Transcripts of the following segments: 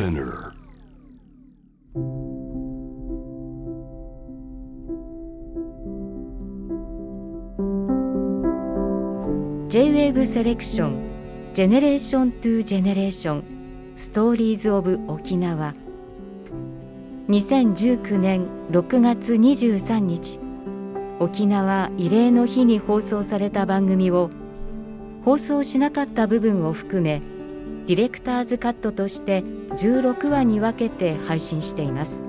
Spinner セレクションジェネレーショントゥジェネレーションストーリーズオブ沖縄2019年6月23日沖縄慰霊の日に放送された番組を放送しなかった部分を含めディレクターズカットとして16話に分けて配信しています。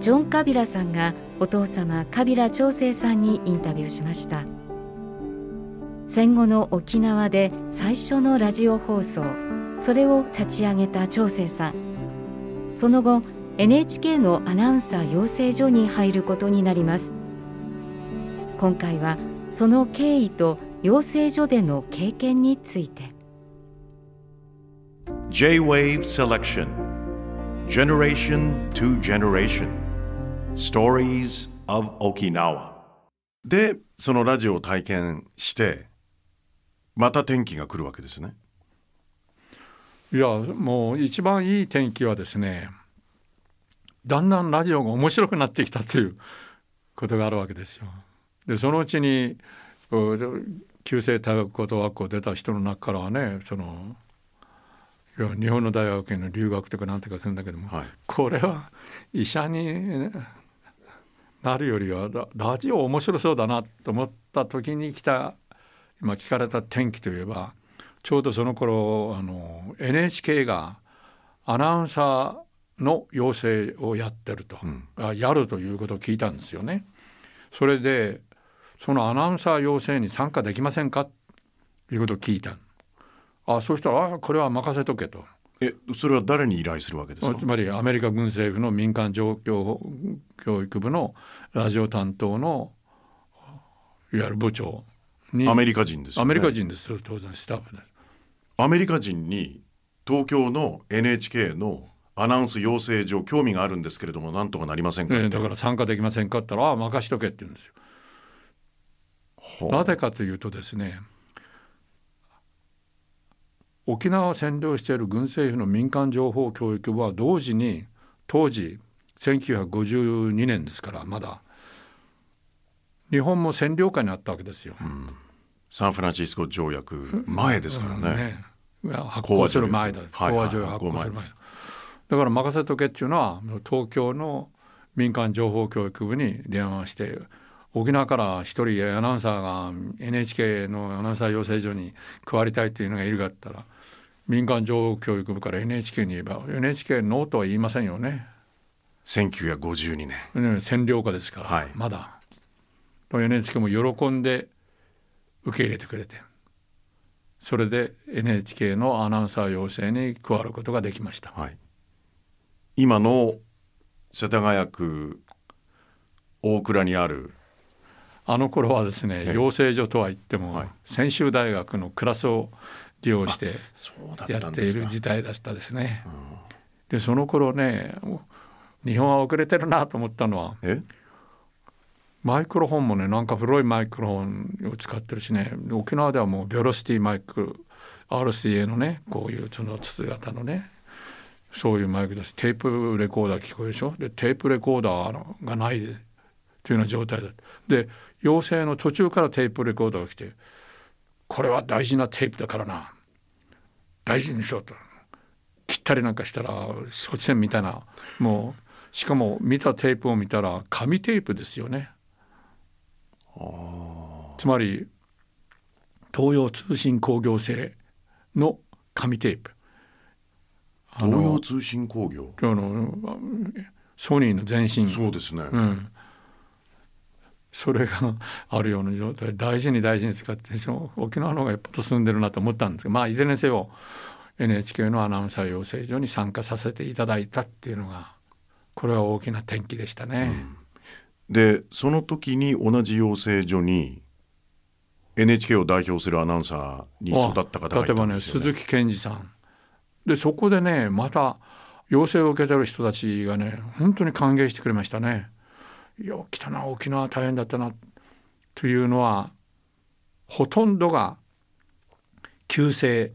ジョン・カビラさんがお父様カビラ長生さんにインタビューしました。戦後の沖縄で最初のラジオ放送それを立ち上げた長生さん。その後 NHK のアナウンサー養成所に入ることになります。今回はその経緯と養成所での経験について。J-Wave Selection. Generation to Generation. Stories of Okinawa. でそのラジオを体験してまた天気が来るわけですね。いやもう一番いい天気はですねだんだんラジオが面白くなってきたということがあるわけですよ。でそのうちに旧制大学高等学校出た人の中からはねその日本の大学への留学とかなんてかするんだけども、はい。これは医者になるよりはララジオ面白そうだなと思った時に来た今聞かれた天気といえばちょうどその頃あの NHK がアナウンサーの養成をやってると、あやるということを聞いたんですよね。それでそのアナウンサー養成に参加できませんか？ということを聞いたあそうしたらあこれは任せとけと。えそれは誰に依頼するわけですか？つまりアメリカ軍政府の民間状況教育部のラジオ担当のいわゆる部長に。アメリカ人ですよね。アメリカ人です。よ当然スタッフです。アメリカ人に東京の NHK のアナウンス養成所興味があるんですけれどもなんとかなりませんかって、ね、だから参加できませんかって言ったら「ああ任しとけ」って言うんですよ。なぜかというとですね沖縄を占領している軍政府の民間情報教育部は同時に当時1952年ですからまだ日本も占領下にあったわけですよ。サンフランシスコ条約前ですからね,、いや発行する前だ。はい講和条約発行する前。だから任せとけっていうのは東京の民間情報教育部に電話して沖縄から一人アナウンサーが NHK のアナウンサー養成所に加わりたいというのがいるかったら民間情報教育部から NHK に言えば NHK ノーとは言いませんよね。1952年。ね占領下ですから、はい。まだ。NHK も喜んで受け入れてくれて。それで NHK のアナウンサー養成に加わることができました。はい。今の世田谷区大倉にある。あの頃はですねええ。養成所とは言っても、はい。専修大学のクラスを利用してやっている時代だったですね。でその頃ね日本は遅れてるなと思ったのはえ？マイクロフォンもねなんか古いマイクロフォンを使ってるしね沖縄ではもうベロシティマイク RCA のねこういうその筒型のねそういうマイクだしテープレコーダー聞こえるでしょ？でテープレコーダーがないというような状態だ。で養成の途中からテープレコーダーが来てこれは大事なテープだからな。大事にしようと。切ったりなんかしたらそっち線みたいな。もうしかも見たテープを見たら紙テープですよね。つまり東洋通信工業製の紙テープ。あ東洋の通信工業？あのソニーの前身。そうですね、うん、それが あるような状態大事に大事に使ってその沖縄の方がよっぽど進んでるなと思ったんですけどまあいずれにせよ NHK のアナウンサー養成所に参加させていただいたっていうのがこれは大きな転機でしたね。でその時に同じ養成所に NHK を代表するアナウンサーに育った方がい例えばねたんですよね鈴木健二さんでそこでねまた要請を受けてる人たちがね本当に歓迎してくれましたね。いや来たな沖縄大変だったなというのはほとんどが旧制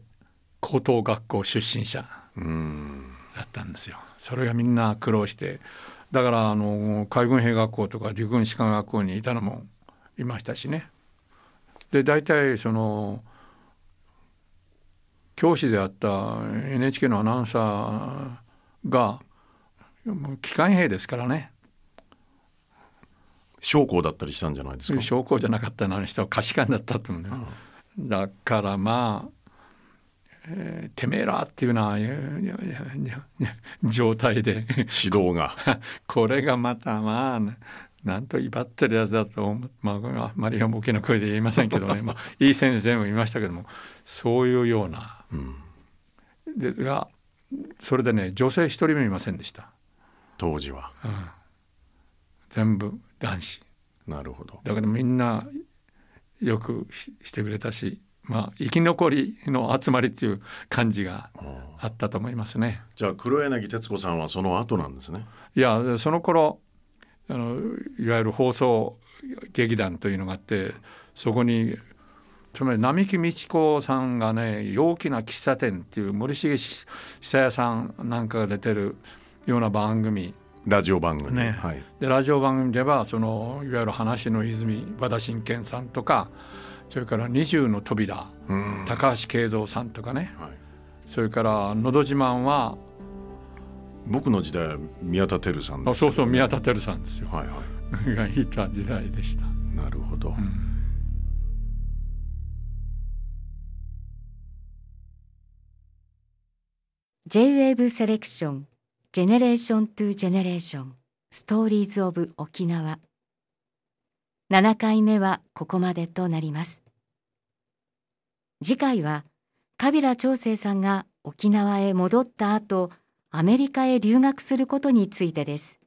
高等学校出身者だったんですよ。それがみんな苦労してだからあの海軍兵学校とか陸軍士官学校にいたのもいましたしね。で大体その教師であった NHK のアナウンサーが機関兵ですからね将校だったりしたんじゃないですか？将校じゃなかったのあの人は下士官だったと思うんだよ、うん、だからまあえー、てめえらっていうな状態で。指導が。これがまたまあなんと威張ってるやつだと思まああまり大きな声で言いませんけどね、まあ、いい先生もいましたけども。そういうような、うん、ですがそれでね女性一人もいませんでした。当時は、うん、全部男子なるほどだからみんなよくしてくれたしまあ、生き残りの集まりっていう感じがあったと思いますね。じゃあ黒柳徹子さんはその後なんですね。いやその頃あのいわゆる放送劇団というのがあってそこにつまり並木道子さんがね陽気な喫茶店っていう森重久彌さんなんかが出てるような番組ラジオ番組ね、はい、でラジオ番組ではそのいわゆる話の泉和田真剣さんとかそれから二重の扉、高橋慶三さんとかね、はい、それから「のど自慢」は僕の時代は宮田輝さんです、ね、そうそう宮田輝さんですよ。はいはい。がいた時代でした。なるほど。うん、J-WAVE Selection Generation to Generation Stories of 沖縄7回目はここまでとなります。次回は川平朝清さんが沖縄へ戻った後アメリカへ留学することについてです。